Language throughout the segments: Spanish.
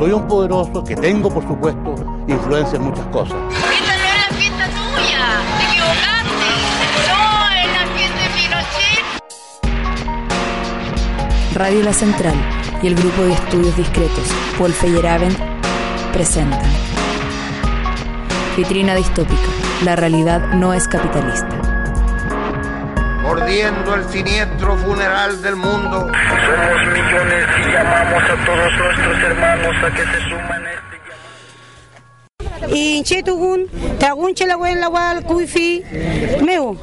Soy un poderoso que tengo, por supuesto, influencia en muchas cosas. Esta no es la fiesta tuya, te equivocaste. No, es la fiesta de Pinochet. Radio La Central y el grupo de estudios discretos Paul Feyerabend presentan Vitrina distópica. La realidad no es capitalista. Mordiendo el siniestro funeral del mundo. Somos millones y llamamos a todos nuestros hermanos a que se suman a este Inchetugun, Tagunche la la Gual, Cuifi, Meu.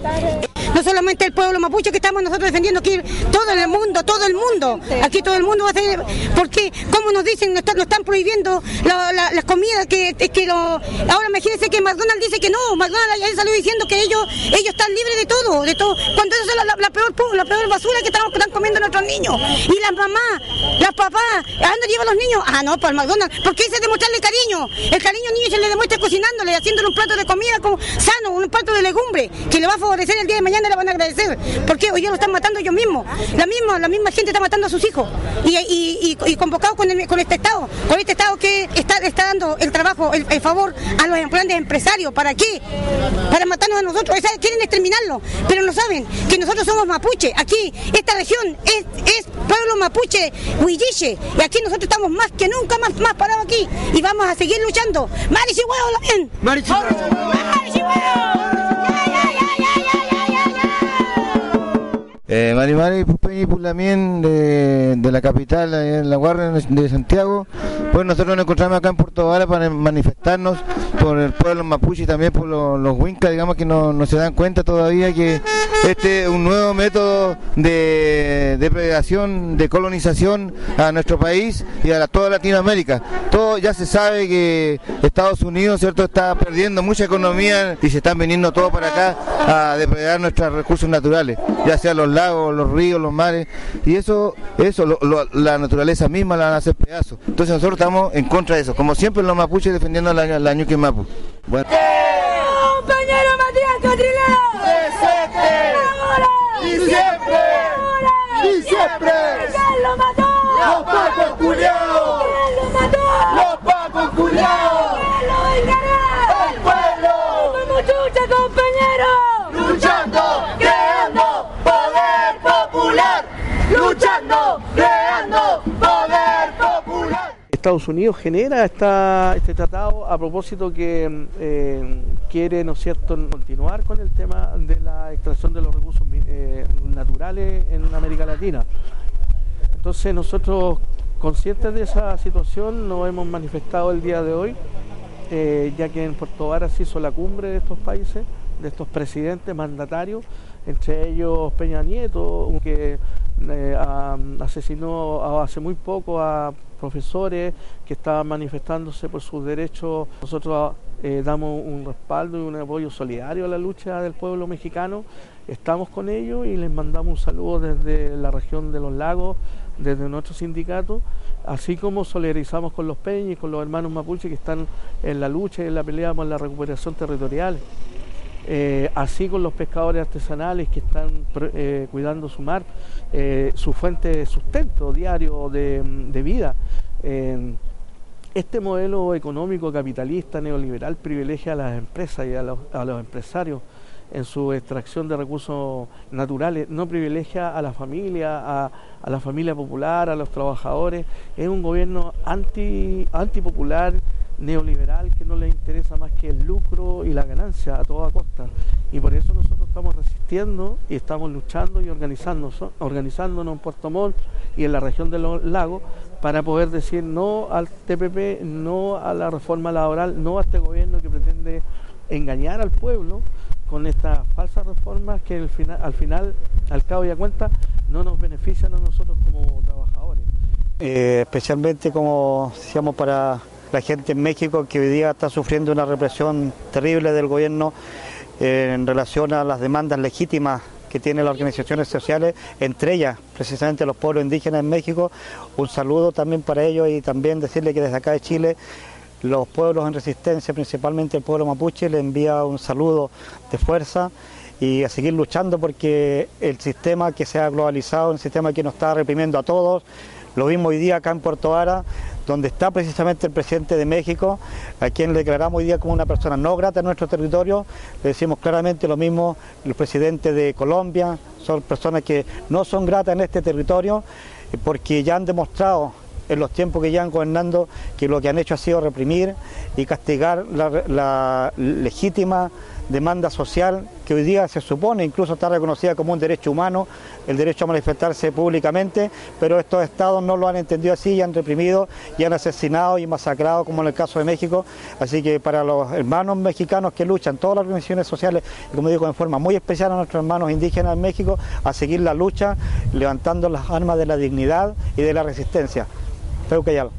No solamente el pueblo mapuche que estamos nosotros defendiendo aquí, todo el mundo, todo el mundo. Aquí todo el mundo va a hacer. ¿Por qué? ¿Cómo nos dicen? Nos están, nos están prohibiendo la, la, las comidas. Que, que lo, ahora imagínense que McDonald's dice que no. McDonald's ya salió diciendo que ellos ellos están libres de todo. de todo Cuando eso es la, la, la peor, la peor basura que estamos, están comiendo nuestros niños. Y las mamás, las papás, ¿a dónde llevan los niños? Ah, no, para el McDonald's. Porque ese es demostrarle cariño. El cariño al niño se le demuestra cocinándole, haciéndole un plato de comida como sano, un plato de legumbre, que le va a favorecer el día de mañana y le van a agradecer. Porque hoy lo están matando ellos mismos. La misma, la misma gente está matando a sus hijos. Y, y, y, y convocados con, el- con este Estado, con este Estado que está, está dando el trabajo, el, el favor a los grandes empresarios. ¿Para qué? Para matarnos a nosotros. Esa- Quieren exterminarlo, pero no saben que nosotros somos mapuche. Aquí, esta región es, es pueblo mapuche, huilliche. Y aquí nosotros estamos más que nunca más, más parados aquí. Y vamos a seguir luchando. ¡Marichihueo también! Eh, Mari Mari Pupeñi Pulamien de, de la capital, en la Guardia de Santiago. Pues nosotros nos encontramos acá en Puerto Vara para manifestarnos por el pueblo mapuche y también por los, huincas, digamos que no, no se dan cuenta todavía que este es un nuevo método de depredación, de colonización a nuestro país y a toda Latinoamérica. Todo ya se sabe que Estados Unidos, ¿cierto?, está perdiendo mucha economía y se están viniendo todos para acá a depredar nuestros recursos naturales, ya sea los lagos, los ríos, los mares, y eso, eso lo- lo- la naturaleza misma la van a hacer pedazos. Entonces nosotros estamos en contra de eso, como siempre los mapuches defendiendo la, la ñuque mapu. Bueno. Compañero Matías Catrileo. ¡Y siempre! ¡Y siempre! ¿Quién lo mató? ¡Los pacos culiados! ¿Quién lo mató? ¡Los pacos culiados! ¿Quién lo vengará? ¡El pueblo! ¡Como chucha, compañero! luchando, creando poder popular, luchando, creando poder popular. Estados Unidos genera esta, este tratado a propósito que eh, quiere, ¿no es cierto?, continuar con el tema de la extracción de los recursos eh, naturales en América Latina. Entonces nosotros, conscientes de esa situación, nos hemos manifestado el día de hoy, eh, ya que en Puerto Varas se hizo la cumbre de estos países, de estos presidentes mandatarios, entre ellos Peña Nieto, que asesinó hace muy poco a profesores que estaban manifestándose por sus derechos. Nosotros eh, damos un respaldo y un apoyo solidario a la lucha del pueblo mexicano. Estamos con ellos y les mandamos un saludo desde la región de los lagos, desde nuestro sindicato, así como solidarizamos con los peñas con los hermanos mapuche que están en la lucha y en la pelea por la recuperación territorial. Eh, así con los pescadores artesanales que están eh, cuidando su mar, eh, su fuente de sustento diario de, vida. Este modelo económico capitalista neoliberal privilegia a las empresas y a los, empresarios en su extracción de recursos naturales, no privilegia a la familia, a, a la familia popular, a los trabajadores. Es un gobierno anti, antipopular, neoliberal, que no le interesa más que el lucro y la ganancia a toda costa. Y por eso nosotros estamos resistiendo y estamos luchando y organizándonos, organizándonos en Puerto Montt y en la región de los lagos para poder decir no al TPP, no a la reforma laboral, no a este gobierno que pretende engañar al pueblo con estas falsas reformas que al final, al cabo y a cuenta, no nos benefician a nosotros como trabajadores. Eh, especialmente como decíamos para la gente en México que hoy día está sufriendo una represión terrible del gobierno eh, en relación a las demandas legítimas que tienen las organizaciones sociales, entre ellas precisamente los pueblos indígenas en México. Un saludo también para ellos y también decirle que desde acá de Chile los pueblos en resistencia, principalmente el pueblo mapuche, le envía un saludo de fuerza y a seguir luchando porque el sistema que se ha globalizado, un sistema que nos está reprimiendo a todos, lo vimos hoy día acá en Puerto Vara, donde está precisamente el presidente de México, a quien le declaramos hoy día como una persona no grata en nuestro territorio. Le decimos claramente lo mismo el presidente de Colombia, son personas que no son gratas en este territorio porque ya han demostrado en los tiempos que llevan gobernando que lo que han hecho ha sido reprimir y castigar la, la legítima demanda social que hoy día se supone incluso está reconocida como un derecho humano, el derecho a manifestarse públicamente, pero estos estados no lo han entendido así y han reprimido y han asesinado y masacrado, como en el caso de México. Así que para los hermanos mexicanos que luchan, todas las organizaciones sociales, y como digo, en forma muy especial a nuestros hermanos indígenas en México, a seguir la lucha, levantando las armas de la dignidad y de la resistencia. Peucayal.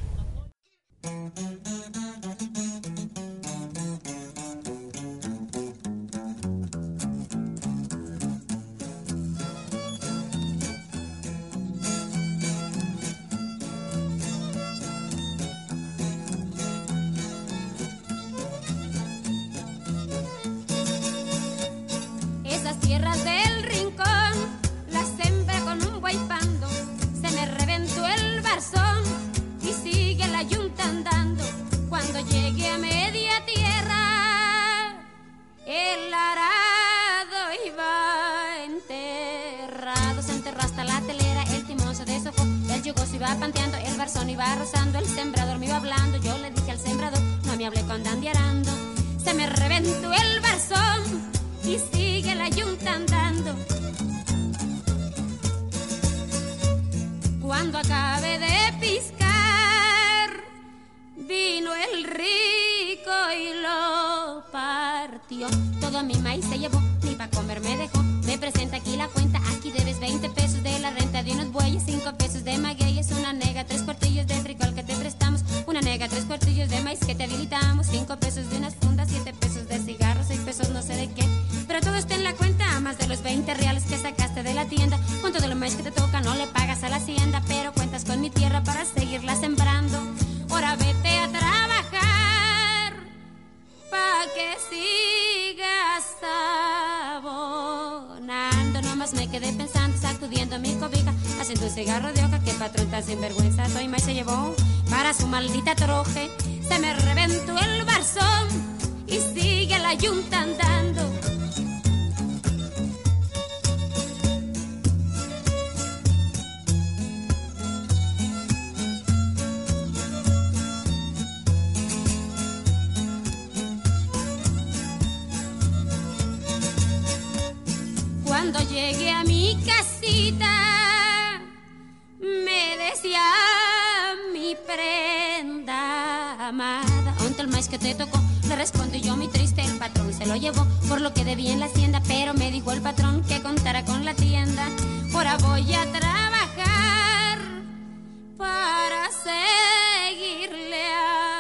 Yugo se iba panteando, el barzón iba rozando. El sembrador me iba hablando. Yo le dije al sembrador, no me hable con dandiarando. Se me reventó el barzón y sigue la yunta andando. Cuando acabe de piscar, vino el rico y lo partió. Todo mi maíz se llevó, ni pa' comer me dejó. Me presenta aquí la cuenta, aquí debes 20 pesos de la renta de unos bueyes, 5 pesos de magueyes, una nega, tres cuartillos de frijol que te prestamos, una nega, tres cuartillos de maíz que te habilitamos, 5 pesos de unas fundas, 7 pesos de cigarros, 6 pesos no sé de qué. Pero todo está en la cuenta, más de los 20 reales que sacaste de la tienda. Con todo lo más que te toca, no le pagas a la hacienda, pero cuentas con mi tierra para seguirla sembrando. Ahora vete a trabajar, pa' que sigas. Me quedé pensando, sacudiendo mi cobija, haciendo un cigarro de hoja, que patrón tan sinvergüenza. Soy más se llevó para su maldita troje. Se me reventó el barzón y sigue la yunta andando. Cuando llegué a mi casita, me decía mi prenda amada, ¿onta el maíz que te tocó? Le respondí yo muy triste, el patrón se lo llevó por lo que debía en la hacienda, pero me dijo el patrón que contara con la tienda. Ahora voy a trabajar para seguirle abonando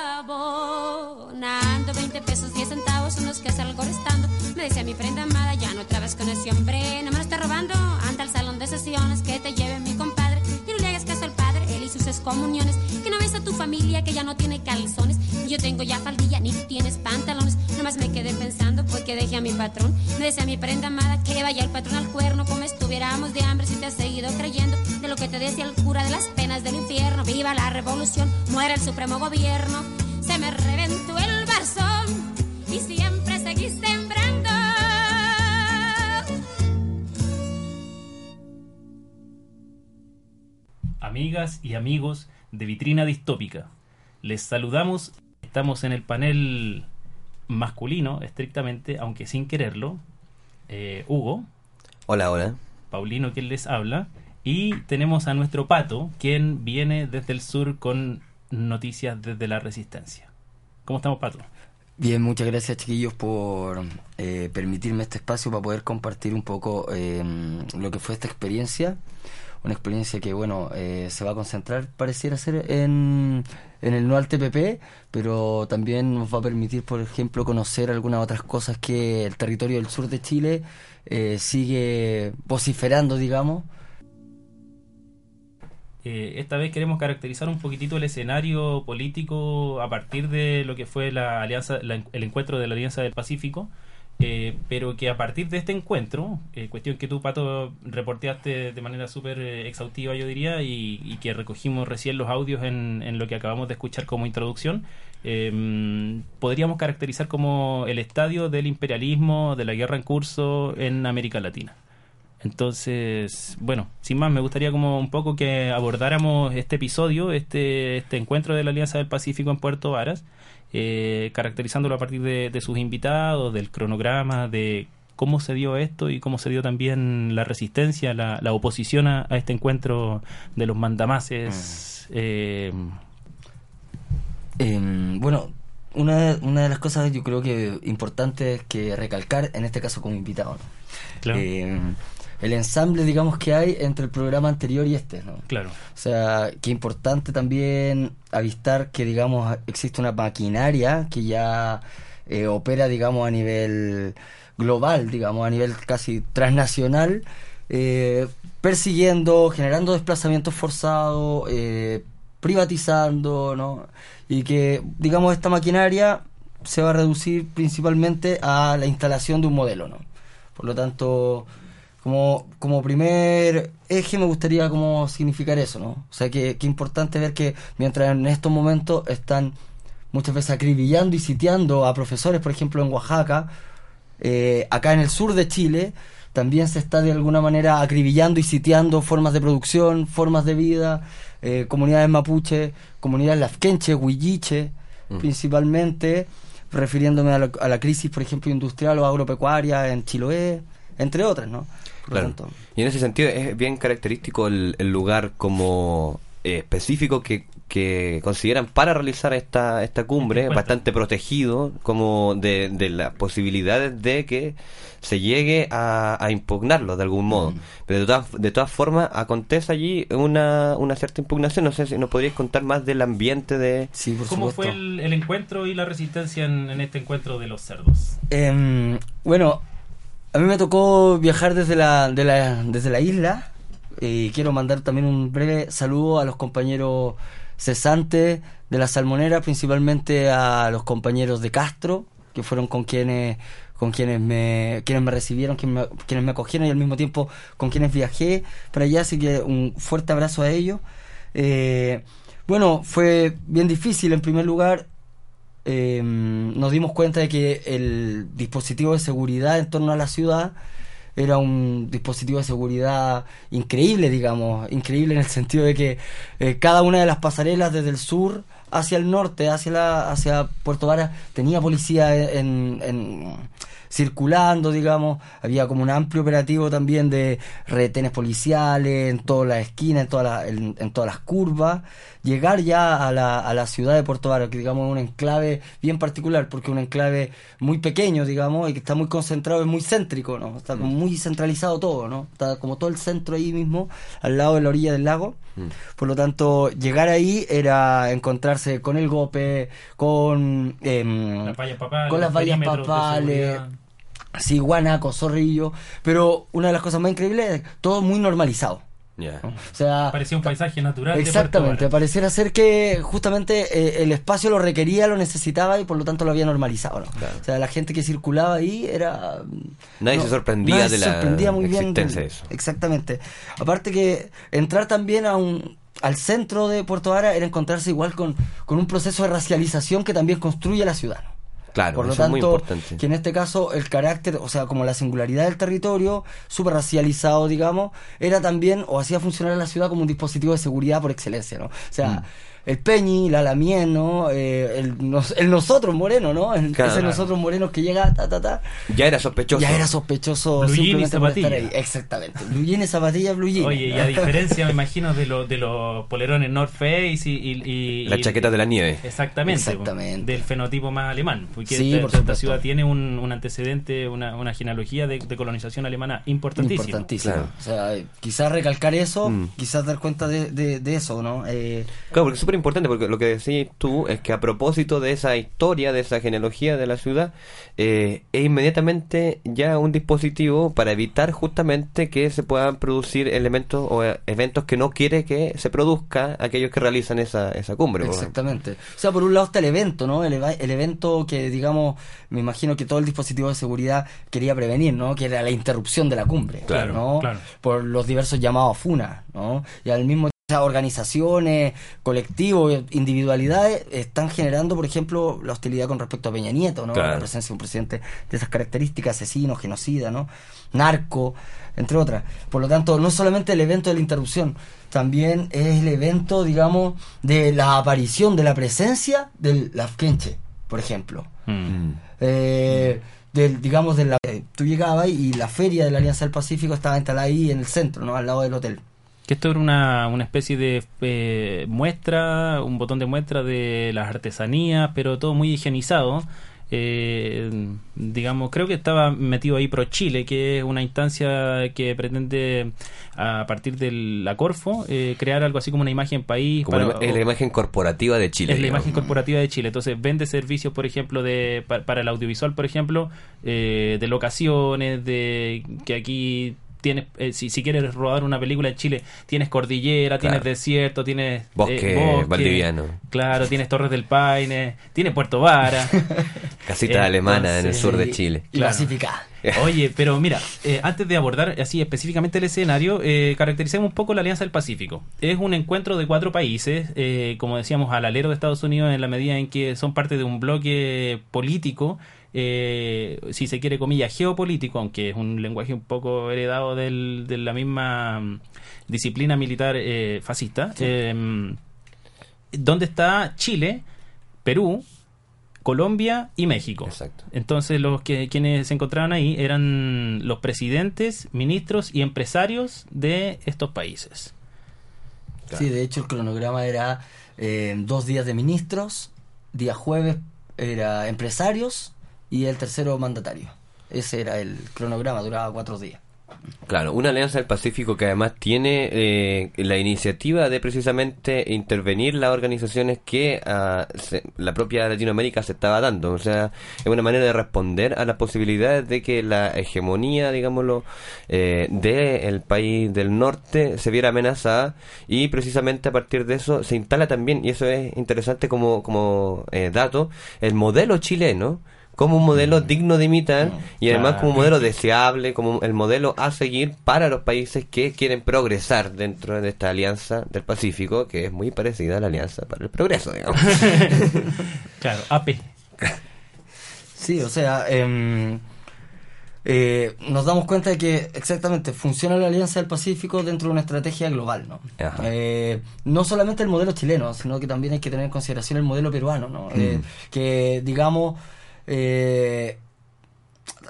20 pesos 10 centavos son los que salgo restando. Me decía mi prenda amada, ya no trabas con ese hombre, no me lo está robando. Anda al salón de sesiones que te lleve mi compadre y no le hagas caso al padre, él y sus excomuniones. Que no ves a tu familia que ya no tiene calzones. Yo tengo ya faldilla, ni tienes pantalones. Nomás me quedé pensando porque dejé a mi patrón. Me decía mi prenda amada que vaya el patrón al cuerno, como estuviéramos de hambre si te has seguido creyendo de lo que te decía el cura de las penas del infierno. Viva la revolución, muera el supremo gobierno. Se me reventó el y siempre seguí sembrando. amigas y amigos de Vitrina Distópica. Les saludamos, estamos en el panel masculino, estrictamente, aunque sin quererlo. Eh, Hugo. Hola, hola. Paulino, quien les habla. Y tenemos a nuestro pato, quien viene desde el sur con noticias desde la resistencia. ¿Cómo estamos, pato? Bien, muchas gracias chiquillos por eh, permitirme este espacio para poder compartir un poco eh, lo que fue esta experiencia. una experiencia que, bueno, eh, se va a concentrar, pareciera ser, en, en el no al TPP, pero también nos va a permitir, por ejemplo, conocer algunas otras cosas que el territorio del sur de Chile eh, sigue vociferando, digamos. Eh, esta vez queremos caracterizar un poquitito el escenario político a partir de lo que fue la alianza, la- el encuentro de la Alianza del Pacífico, eh, pero que a partir de este encuentro, eh, cuestión que tú, Pato, reporteaste de manera súper eh, exhaustiva, yo diría, y, y que recogimos recién los audios en, en lo que acabamos de escuchar como introducción, eh, podríamos caracterizar como el estadio del imperialismo, de la guerra en curso en América Latina. Entonces, bueno, sin más, me gustaría como un poco que abordáramos este episodio, este, este encuentro de la Alianza del Pacífico en Puerto Varas, eh, caracterizándolo a partir de, de sus invitados, del cronograma, de cómo se dio esto y cómo se dio también la resistencia, la, la oposición a, a este encuentro de los mandamases. eh, Em, bueno, una, una de las cosas yo creo que importantes que recalcar, en este caso como invitado, ¿no? Claro. Em, el ensamble, digamos, que hay entre el programa anterior y este, ¿no? Claro. O sea, que importante también avistar que, digamos, existe una maquinaria que ya eh, opera, digamos, a nivel global, digamos, a nivel casi transnacional, eh, persiguiendo, generando desplazamientos forzados, eh, privatizando, ¿no? Y que, digamos, esta maquinaria se va a reducir principalmente a la instalación de un modelo, ¿no? Por lo tanto, como, como primer eje me gustaría como significar eso, ¿no? O sea, que, que importante ver que mientras en estos momentos están muchas veces acribillando y sitiando a profesores, por ejemplo, en Oaxaca, eh, acá en el sur de Chile, también se está de alguna manera acribillando y sitiando formas de producción, formas de vida, eh, comunidades mapuche, comunidades lafkenche, huilliche, Mm. principalmente, refiriéndome a la, a la crisis, por ejemplo, industrial o agropecuaria en Chiloé, entre otras, ¿no? Por lo Claro. tanto, Y en ese sentido es bien característico el, el lugar como eh, específico que, que consideran para realizar esta, esta cumbre, bastante protegido, como de, de las posibilidades de que se llegue a, a impugnarlo de algún modo. Pero de todas, de todas formas acontece allí una, una cierta impugnación. No sé si nos podríais contar más del ambiente de... Sí, por ¿Cómo fue el, el encuentro y la resistencia en, en este encuentro de los cerdos? Em, bueno, a mí me tocó viajar desde la, de la, desde la isla y quiero mandar también un breve saludo a los compañeros cesantes de la salmonera, principalmente a los compañeros de Castro, que fueron con quienes con quienes me quienes me recibieron, quienes me, quienes me acogieron y al mismo tiempo con quienes viajé para allá, así que un fuerte abrazo a ellos. Eh, bueno, fue bien difícil en primer lugar eh, nos dimos cuenta de que el dispositivo de seguridad en torno a la ciudad era un dispositivo de seguridad increíble, digamos, increíble en el sentido de que eh, cada una de las pasarelas desde el sur hacia el norte, hacia la, hacia Puerto Vara, tenía policía en, en- circulando, digamos, había como un amplio operativo también de retenes policiales en todas las esquinas, en todas las, en, en todas las curvas, llegar ya a la, a la ciudad de Puerto Vara, que digamos es un enclave bien particular, porque es un enclave muy pequeño, digamos, y que está muy concentrado, es muy céntrico, ¿no? Está como muy centralizado todo, ¿no? Está como todo el centro ahí mismo, al lado de la orilla del lago. Por lo tanto, llegar ahí era encontrarse con el golpe, con, em, Las vallas papales, con las vallas. Sí, guanaco, zorrillo, pero una de las cosas más increíbles es todo muy normalizado. O sea, Parecía un paisaje natural. de Exactamente, Puerto pareciera ser que justamente eh, el espacio lo requería, lo necesitaba y por lo tanto lo había normalizado. ¿no? O sea, la gente que circulaba ahí era... Nadie no, se sorprendía nadie de se la sorprendía muy bien de eso. Exactamente. Aparte que entrar también a un al centro de Puerto Vara era encontrarse igual con, con un proceso de racialización que también construye la ciudad. Claro, Por lo eso es muy tanto, importante. que en este caso el carácter, o sea, como la singularidad del territorio, súper racializado, digamos, era también, o hacía funcionar a la ciudad como un dispositivo de seguridad por excelencia, ¿no? O sea, Mm. El Peñi, la Lamien, ¿no? Eh, el, nos- el nosotros moreno, ¿no? El- Claro. ese nosotros morenos que llega, ta, ta, ta. Ya era sospechoso. Ya era sospechoso Blue y por estar zapatilla. ahí. Exactamente. Blue jean y zapatilla, blue jean. Oye, y a diferencia, me imagino, de, los de los polerones North Face y... y, y- La y- chaqueta de la nieve. Exactamente. Exactamente. Del fenotipo más alemán. Porque Sí, esta, por esta ciudad tiene un, un antecedente, una, una genealogía de, de colonización alemana importantísima. Importantísimo. Claro. O sea, quizás recalcar eso, Mm. quizás dar cuenta de, de, de eso, ¿no? Eh, Claro, porque importante, porque lo que decís tú es que a propósito de esa historia, de esa genealogía de la ciudad, eh, es inmediatamente ya un dispositivo para evitar justamente que se puedan producir elementos o eh, eventos que no quiere que se produzca aquellos que realizan esa, esa cumbre. Exactamente. O sea, por un lado está el evento, ¿no? El, el evento que, digamos, me imagino que todo el dispositivo de seguridad quería prevenir, ¿no? Que era la interrupción de la cumbre, Claro, ¿no? claro. Por los diversos llamados FUNA, ¿no? Y al mismo organizaciones, colectivos, individualidades están generando, por ejemplo, la hostilidad con respecto a Peña Nieto, ¿no? Claro. La presencia de un presidente de esas características, asesino, genocida, ¿no? Narco, entre otras. Por lo tanto, no solamente el evento de la interrupción, también es el evento, digamos, de la aparición, de la presencia del Lafkenche, por ejemplo. Mm. Eh, del, digamos, de la, eh, tú llegabas y la feria de la Alianza del Pacífico estaba instalada ahí en el centro, ¿no? Al lado del hotel. Que esto era una, una especie de eh, muestra, un botón de muestra de las artesanías, pero todo muy higienizado. Eh, digamos, creo que estaba metido ahí Pro Chile, que es una instancia que pretende, a partir de la Corfo, eh, crear algo así como una imagen país. Como para- es la imagen corporativa de Chile. es la imagen corporativa de Chile. Entonces vende servicios, por ejemplo, de pa- para el audiovisual, por ejemplo, eh, de locaciones, de que aquí tienes, eh, si, si quieres rodar una película en Chile, tienes cordillera, tienes desierto, tienes eh, Bosque valdiviano. Claro, tienes Torres del Paine, tienes Puerto Vara. Casita Eh, alemana en el entonces, sur de Chile. Y Claro. Pacífica. Oye, pero mira, eh, antes de abordar así específicamente el escenario, eh, caractericemos un poco la Alianza del Pacífico. Es un encuentro de cuatro países, eh, como decíamos, al alero de Estados Unidos en la medida en que son parte de un bloque político, eh, si se quiere comillas, geopolítico, aunque es un lenguaje un poco heredado del- de la misma mm, disciplina militar eh, fascista. Eh, donde está Chile, Perú, Colombia y México. Exacto. Entonces los que quienes se encontraban ahí eran los presidentes, ministros y empresarios de estos países. Sí, de hecho el cronograma era eh, dos días de ministros, día jueves era empresarios y el tercero mandatario. Ese era el cronograma, duraba cuatro días. Claro, una alianza del Pacífico que además tiene eh, la iniciativa de precisamente intervenir las organizaciones que ah, se- la propia Latinoamérica se estaba dando. O sea, es una manera de responder a las posibilidades de que la hegemonía, digámoslo, eh, del país del norte se viera amenazada y precisamente a partir de eso se instala también, y eso es interesante como, como eh, dato, el modelo chileno como un modelo digno de imitar y además como un modelo deseable, como el modelo a seguir para los países que quieren progresar dentro de esta alianza del Pacífico, que es muy parecida a la alianza para el progreso, digamos. Claro, AP. Sí, o sea, em, eh, nos damos cuenta de que exactamente funciona la Alianza del Pacífico dentro de una estrategia global, ¿no? Eh, no solamente el modelo chileno, sino que también hay que tener en consideración el modelo peruano, ¿no? Eh, que, digamos, eh,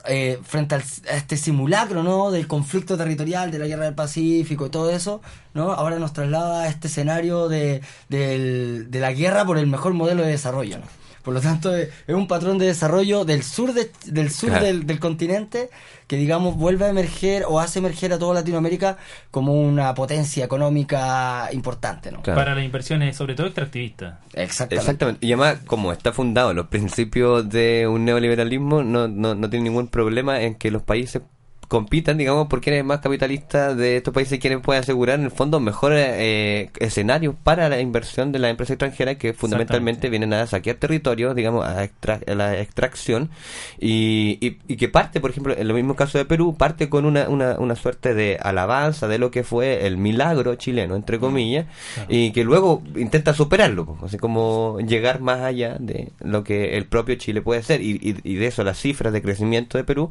eh, frente al- a este simulacro, ¿no? Del conflicto territorial, de la guerra del Pacífico y todo eso, ¿no? Ahora nos traslada a este escenario de, del- de la guerra por el mejor modelo de desarrollo, ¿no? Por lo tanto, es es un patrón de desarrollo del sur, de- del, sur Claro. del, del continente que, digamos, vuelve a emerger o hace emerger a toda Latinoamérica como una potencia económica importante, ¿no? Claro. Para las inversiones, sobre todo extractivistas. Exactamente. Exactamente. Y además, como está fundado los principios de un neoliberalismo, no, no, no tiene ningún problema en que los países compitan, digamos, por quién es más capitalista de estos países, quienes puede asegurar en el fondo mejores eh, escenarios para la inversión de las empresas extranjeras que fundamentalmente vienen a saquear territorios, digamos, a, extra- a la extracción. Y, y, y que parte, por ejemplo, en el mismo caso de Perú, parte con una, una, una suerte de alabanza de lo que fue el milagro chileno, entre comillas, y que luego intenta superarlo, así como llegar más allá de lo que el propio Chile puede y, y, y de eso las cifras de crecimiento de Perú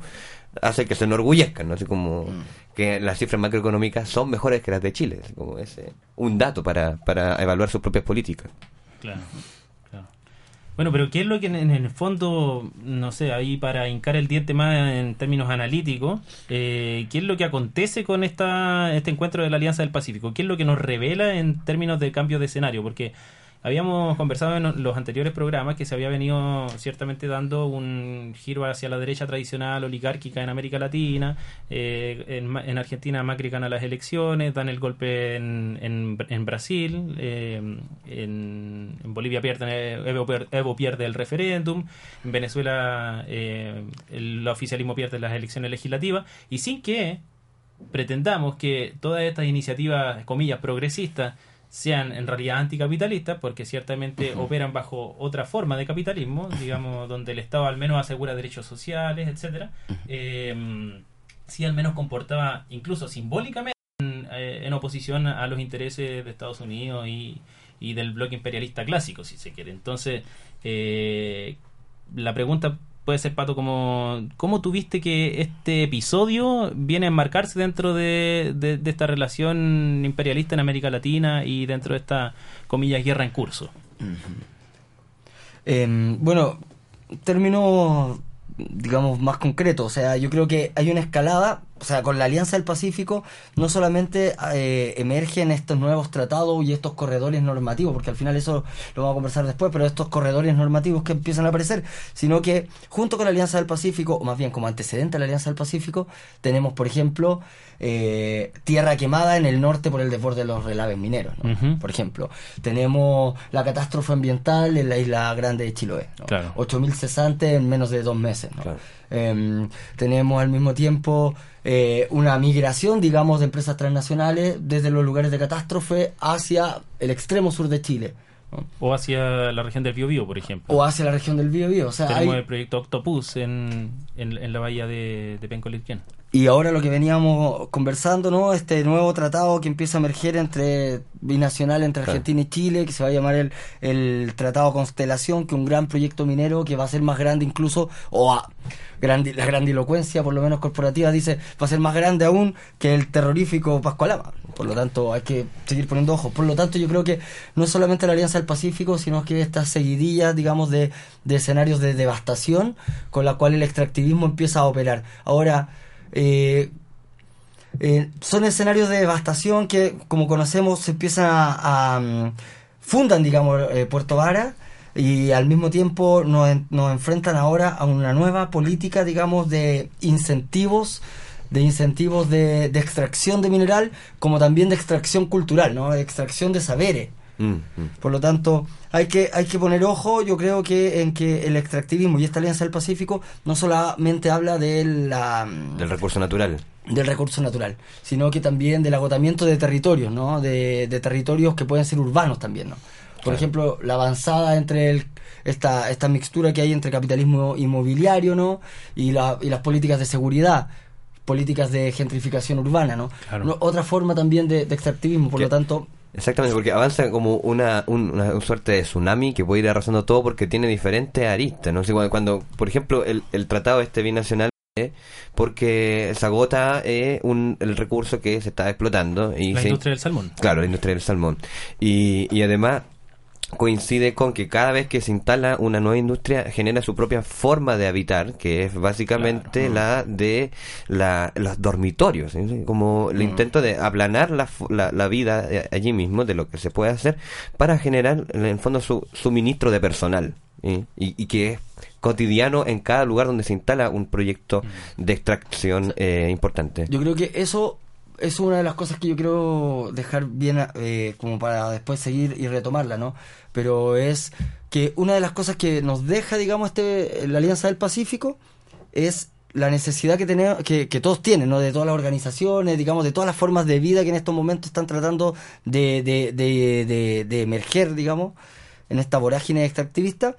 hace que se enorgullezcan, ¿no? Así como que las cifras macroeconómicas son mejores que las de Chile, así como ese un dato para, para evaluar sus propias políticas. Claro, claro. Bueno, pero ¿qué es lo que en, en el fondo, no sé, ahí para hincar el diente más en términos analíticos, eh, qué es lo que acontece con esta, este encuentro de la Alianza del Pacífico? ¿Qué es lo que nos revela en términos de cambio de escenario? Porque habíamos conversado en los anteriores programas que se había venido ciertamente dando un giro hacia la derecha tradicional oligárquica en América Latina, eh, en, en Argentina Macri gana las elecciones, dan el golpe en, en, en Brasil, eh, en, Bolivia pierde, Evo, pier- Evo pierde el referéndum, en Venezuela eh, el oficialismo pierde las elecciones legislativas. Y sin que pretendamos que todas estas iniciativas, comillas, progresistas, sean en realidad anticapitalistas, porque ciertamente operan bajo otra forma de capitalismo, digamos, donde el Estado al menos asegura derechos sociales, etcétera, eh, sí al menos comportaba incluso simbólicamente en, eh, en oposición a los intereses de Estados Unidos y, y del bloque imperialista clásico, si se quiere. Entonces, eh, la pregunta puede ser, Pato, como, ¿cómo tuviste que este episodio viene a enmarcarse dentro de, esta relación imperialista en América Latina y dentro de esta, comillas, guerra en curso? Bueno, términos, digamos, más concretos. O sea, yo creo que hay una escalada. O sea, con la Alianza del Pacífico no solamente eh, emergen estos nuevos tratados y estos corredores normativos, porque al final eso lo vamos a conversar después, pero estos corredores normativos que empiezan a aparecer, sino que junto con la Alianza del Pacífico, o más bien como antecedente a la Alianza del Pacífico, tenemos, por ejemplo, eh, tierra quemada en el norte por el desborde de los relaves mineros, ¿no? Por ejemplo. Tenemos la catástrofe ambiental en la isla grande de Chiloé. ¿no? Claro. 8.000 cesantes en menos de dos meses. ¿no? Em, tenemos al mismo tiempo eh, una migración, digamos, de empresas transnacionales desde los lugares de catástrofe hacia el extremo sur de Chile. ¿no? O hacia la región del Biobío, por ejemplo. O hacia la región del Biobío. O sea, Tenemos hay- el proyecto Octopus en, en, en la bahía de, de Pencolitquén. Y ahora lo que veníamos conversando, ¿no? Este nuevo tratado que empieza a emerger entre binacional entre Claro. Argentina y Chile, que se va a llamar el, el Tratado Constelación, que es un gran proyecto minero que va a ser más grande incluso, o a grandi- la grandilocuencia, por lo menos corporativa, dice, va a ser más grande aún que el terrorífico Pascualama. Por lo tanto, hay que seguir poniendo ojos. Por lo tanto, yo creo que no es solamente la Alianza del Pacífico, sino que estas seguidillas, digamos, de, de escenarios de devastación con la cual el extractivismo empieza a operar. Ahora, eh, eh, son escenarios de devastación que, como conocemos, se empiezan a, a, mm, fundan, digamos, eh, Puerto Vara y al mismo tiempo nos, nos enfrentan ahora a una nueva política, digamos, de incentivos de incentivos de, de extracción de mineral como también de extracción cultural, ¿no? De extracción de saberes. Mm, mm. Por lo tanto, hay que, hay que poner ojo, yo creo que en que el extractivismo y esta Alianza del Pacífico no solamente habla de la, Del recurso natural. del recurso natural, sino que también del agotamiento de territorios, ¿no? De, de territorios que pueden ser urbanos también, ¿no? Por Claro. ejemplo, la avanzada entre el, esta, esta mixtura que hay entre capitalismo inmobiliario, ¿no? Y, la, y las políticas de seguridad, políticas de gentrificación urbana, ¿no? Claro. Otra forma también de, de extractivismo, por lo tanto, Exactamente, porque avanza como una, un- una, suerte de tsunami que puede ir arrasando todo porque tiene diferentes aristas. ¿no? Cuando, cuando, por ejemplo, el, el tratado este binacional, eh, porque se agota eh, un, el recurso que se está explotando. Y La se- industria del salmón. Claro, la industria del salmón. Y, y además coincide con que cada vez que se instala una nueva industria genera su propia forma de habitar, que es básicamente la de la, los dormitorios, ¿sí? como el Mm. intento de aplanar la, la, la vida eh, allí mismo, de lo que se puede hacer, para generar en el fondo su suministro de personal. ¿sí? Y, y que es cotidiano en cada lugar donde se instala un proyecto de extracción eh, importante. Yo creo que eso es una de las cosas que yo quiero dejar bien eh, como para después seguir y retomarla, ¿no? Pero es que una de las cosas que nos deja, digamos, este la Alianza del Pacífico es la necesidad que tenemos que, que todos tienen, ¿no? De todas las organizaciones, digamos, de todas las formas de vida que en estos momentos están tratando de, de, de, de, de emerger, digamos, en esta vorágine extractivista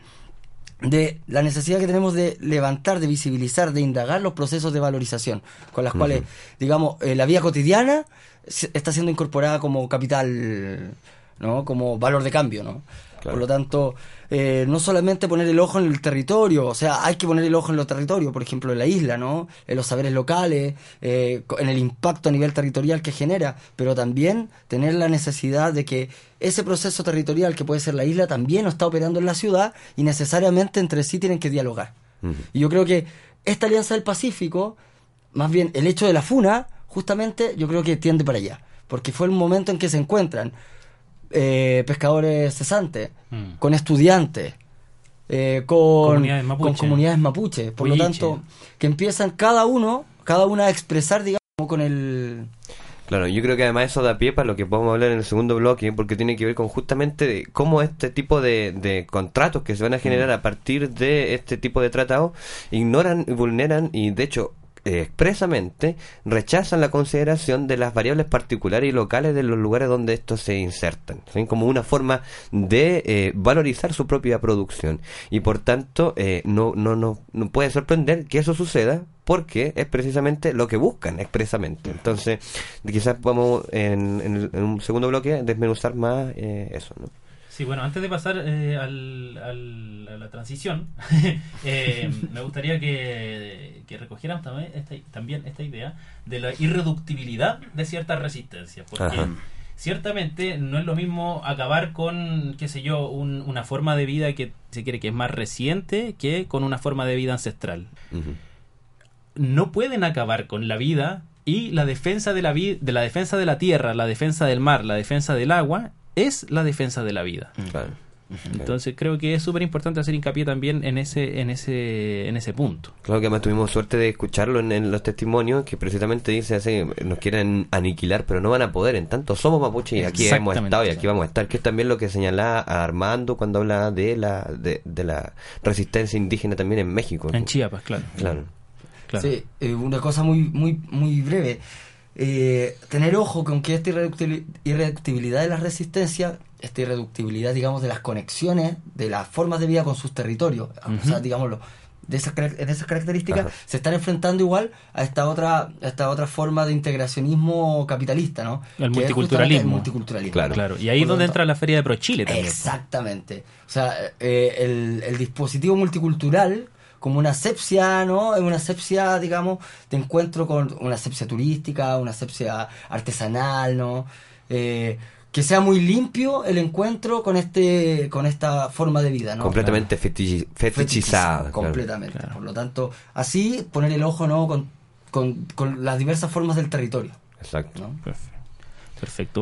de la necesidad que tenemos de levantar, de visibilizar, de indagar los procesos de valorización, con las cuales, digamos, eh, la vida cotidiana está siendo incorporada como capital ¿no? Como valor de cambio, ¿no? Por lo tanto, eh, no solamente poner el ojo en el territorio, o sea, hay que poner el ojo en los territorios, por ejemplo, en la isla, ¿no? En los saberes locales, eh, en el impacto a nivel territorial que genera, pero también tener la necesidad de que ese proceso territorial que puede ser la isla también no está operando en la ciudad y necesariamente entre sí tienen que dialogar. Y yo creo que esta Alianza del Pacífico, más bien el hecho de la FUNA, justamente yo creo que tiende para allá, porque fue el momento en que se encuentran eh, pescadores cesantes, Mm. con estudiantes, eh, con, Comunidades mapuche. con comunidades mapuche. Por lo tanto, que empiezan cada uno, cada una a expresar, digamos, con el... Claro, yo creo que además eso da pie para lo que podemos hablar en el segundo bloque, porque tiene que ver con justamente de cómo este tipo de, de contratos que se van a generar a partir de este tipo de tratados ignoran, vulneran y de hecho eh, expresamente rechazan la consideración de las variables particulares y locales de los lugares donde estos se insertan, ¿sí? como una forma de eh, valorizar su propia producción y por tanto eh, no, no, no, no puede sorprender que eso suceda porque es precisamente lo que buscan expresamente. Entonces, quizás vamos en, un segundo bloque desmenuzar más eh, eso. Sí, bueno, antes de pasar eh, al, al- a la transición, eh, me gustaría que, que recogieran también esta, también esta idea de la irreductibilidad de ciertas resistencias. Porque Ajá. ciertamente no es lo mismo acabar con, qué sé yo, un- una forma de vida que se quiere que es más reciente que con una forma de vida ancestral. No pueden acabar con la vida y la defensa de la, de la defensa de la tierra, la defensa del mar, la defensa del agua es la defensa de la vida. Claro. Entonces creo que es súper importante hacer hincapié también en ese, en ese, en ese punto. Claro que además tuvimos suerte de escucharlo en, en los testimonios que precisamente dice así, nos quieren aniquilar pero no van a poder, en tanto somos mapuche y aquí hemos estado y aquí vamos a estar, que es también lo que señalaba Armando cuando habla de la de, de la resistencia indígena también en México. En Chiapas, claro. Claro. Sí, eh, una cosa muy, muy, muy breve. Eh, tener ojo con que esta irreductibili- irreductibilidad de la resistencia, esta irreductibilidad, digamos, de las conexiones, de las formas de vida con sus territorios, o sea, Ujú. digámoslo, de esas, carac- de esas características, Ajá. se están enfrentando igual a esta otra, a esta otra forma de integracionismo capitalista, ¿no? El Que multiculturalismo. el multiculturalismo. Claro, claro. Y ahí es Por donde entra la Feria de Pro Chile también. Exactamente. O sea, eh, el, el dispositivo multicultural como una asepsia, ¿no? Es una asepsia, digamos, de encuentro con una asepsia turística, una asepsia artesanal, ¿no? Eh, que sea muy limpio el encuentro con este con esta forma de vida, ¿no? Completamente fetichi- fetichizada. claro. completamente. Por lo tanto, así poner el ojo, ¿no? Con, con, con las diversas formas del territorio. Exacto. ¿no? Perfecto.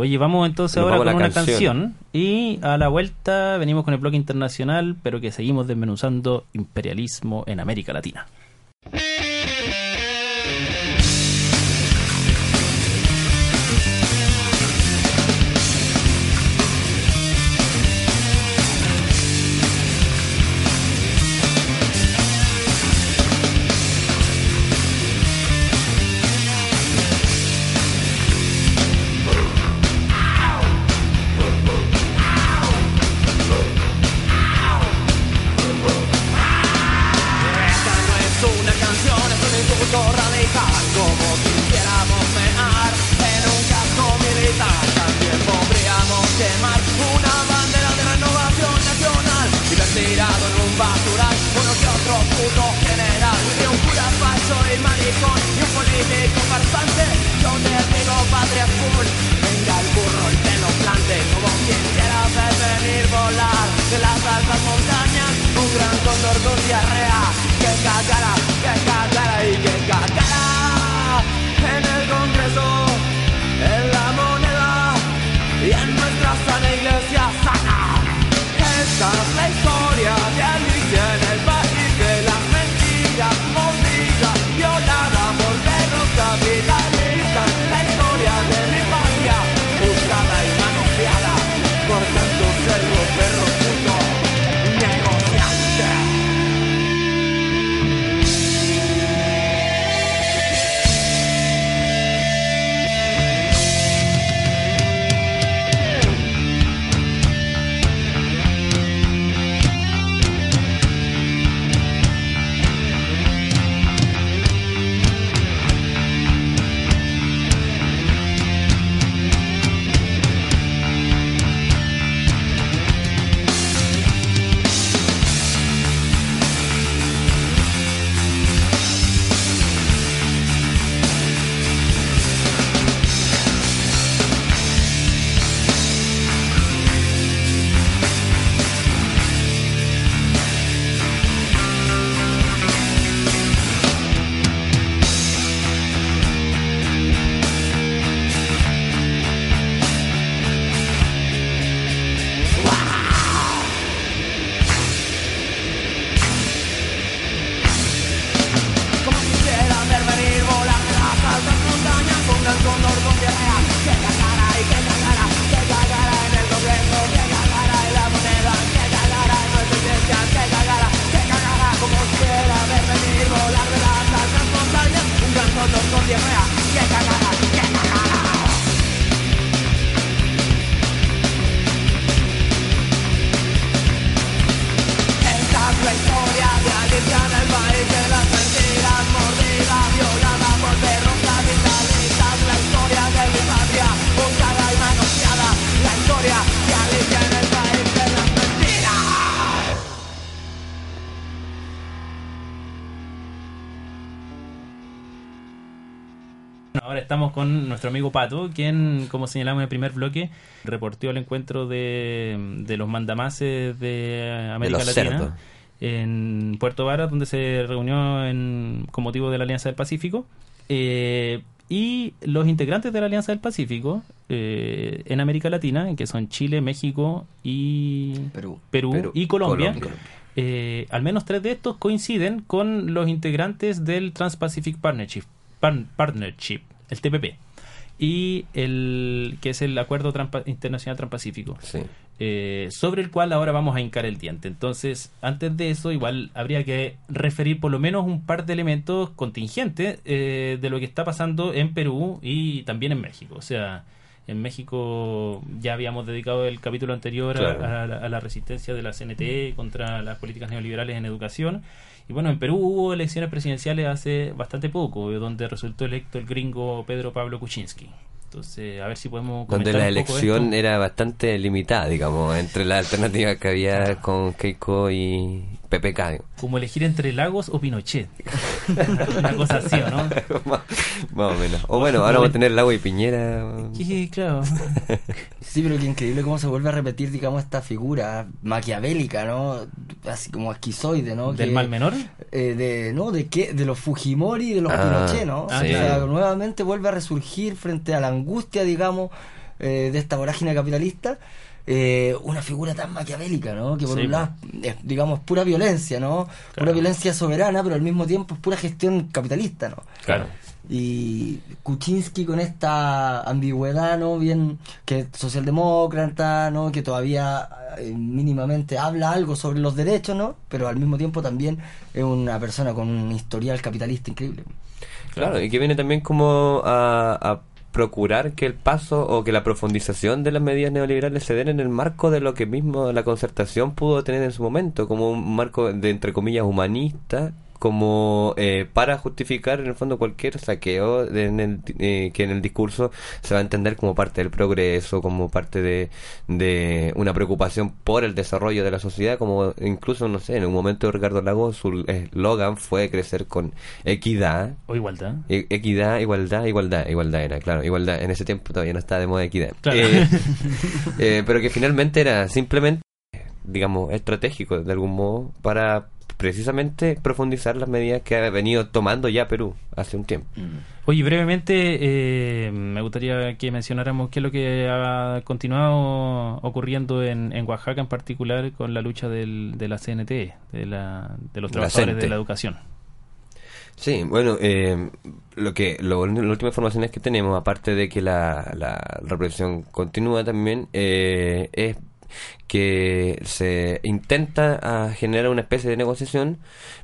Oye, vamos entonces Nos ahora vamos con una canción. canción. Y a la vuelta venimos con el bloque internacional, pero que seguimos desmenuzando imperialismo en América Latina. Y un político farsante Yo te digo patria full Venga el burro y te lo plante Como quien quiera ver venir volar De las altas montañas Un gran cóndor con diarrea Que cagara, que cagara y que cagara En el congreso En la moneda Y en nuestra sana iglesia sana. Esta es la historia con nuestro amigo Pato, quien, como señalamos en el primer bloque, reportó el encuentro de, de los mandamases de América Latina cerdos. en Puerto Varas, donde se reunió en, con motivo de la Alianza del Pacífico. Eh, y los integrantes de la Alianza del Pacífico eh, en América Latina, que son Chile, México y Perú, Perú, y Colombia, Colombia. eh, al menos tres de estos coinciden con los integrantes del Trans-Pacific Partnership, Par- Partnership, el TPP, y el que es el Acuerdo Internacional Transpacífico, eh, sobre el cual ahora vamos a hincar el diente. Entonces, antes de eso, igual habría que referir por lo menos un par de elementos contingentes eh, de lo que está pasando en Perú y también en México. O sea, en México ya habíamos dedicado el capítulo anterior a, la, a la resistencia de la CNT contra las políticas neoliberales en educación. Y bueno, en Perú hubo elecciones presidenciales hace bastante poco, donde resultó electo el gringo Pedro Pablo Kuczynski. Entonces, a ver si podemos Donde la un poco elección esto. era bastante limitada, digamos, entre las alternativas que había con Keiko y PPK. Como elegir entre Lagos o Pinochet. Una cosa así, ¿o no? más, más o menos. O bueno, ahora vamos a tener Lago y Piñera. Sí, claro. Sí, pero qué increíble cómo se vuelve a repetir, digamos, esta figura maquiavélica, ¿no? Así como esquizoide, ¿no? ¿Del Que- mal menor? eh, de, ¿no? ¿De qué? De los Fujimori y de los Ah, Pinochet, ¿no? ah, o sea, nuevamente vuelve a resurgir frente a la angustia, digamos, eh, de esta vorágine capitalista. eh, una figura tan maquiavélica, ¿no? Que por Sí, un lado es, digamos, pura violencia, ¿no? Pura violencia soberana, pero al mismo tiempo es pura gestión capitalista, ¿no? Claro. Y Kuczynski con esta ambigüedad, ¿no? Bien, que es socialdemócrata, ¿no? Que todavía eh, mínimamente habla algo sobre los derechos, ¿no? Pero al mismo tiempo también es una persona con un historial capitalista increíble. Claro, y que viene también como a, a procurar que el paso o que la profundización de las medidas neoliberales se den en el marco de lo que mismo la concertación pudo tener en su momento, como un marco de, entre comillas, humanista, como eh, para justificar en el fondo cualquier saqueo de- en el, eh, que en el discurso se va a entender como parte del progreso, como parte de, de una preocupación por el desarrollo de la sociedad, como incluso, no sé, en un momento de Ricardo Lagos su eslogan fue crecer con equidad, O igualdad. E- Equidad, igualdad, igualdad, igualdad era, claro, igualdad. En ese tiempo todavía no estaba de moda equidad. Claro. Eh, eh, pero que finalmente era simplemente, digamos, estratégico de algún modo para precisamente profundizar las medidas que ha venido tomando ya Perú hace un tiempo. Oye, brevemente, eh, me gustaría que mencionáramos qué es lo que ha continuado ocurriendo en, en Oaxaca, en particular con la lucha del, de la CNT, de, la, de los La trabajadores de la educación. Sí, bueno, eh, lo que lo, la última información es que tenemos, aparte de que la, la represión continúa también, eh, es que se intenta ah, generar una especie de negociación,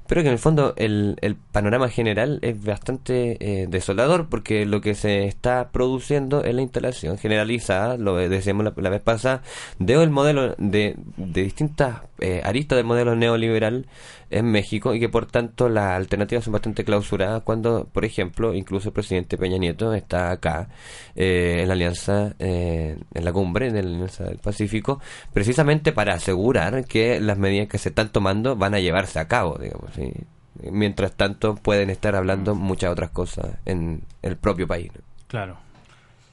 pero que en el fondo el, el panorama general es bastante eh, desolador porque lo que se está produciendo es la instalación generalizada, lo decíamos la, vez pasada, de el modelo de, de distintas eh, aristas del modelo neoliberal en México y que por tanto las alternativas son bastante clausuradas cuando, por ejemplo, incluso el presidente Peña Nieto está acá eh, en la alianza, eh, en la cumbre de la Alianza del Pacífico, para asegurar que las medidas que se están tomando van a llevarse a cabo, digamos. ¿sí? Mientras tanto pueden estar hablando muchas otras cosas en el propio país. ¿no? Claro.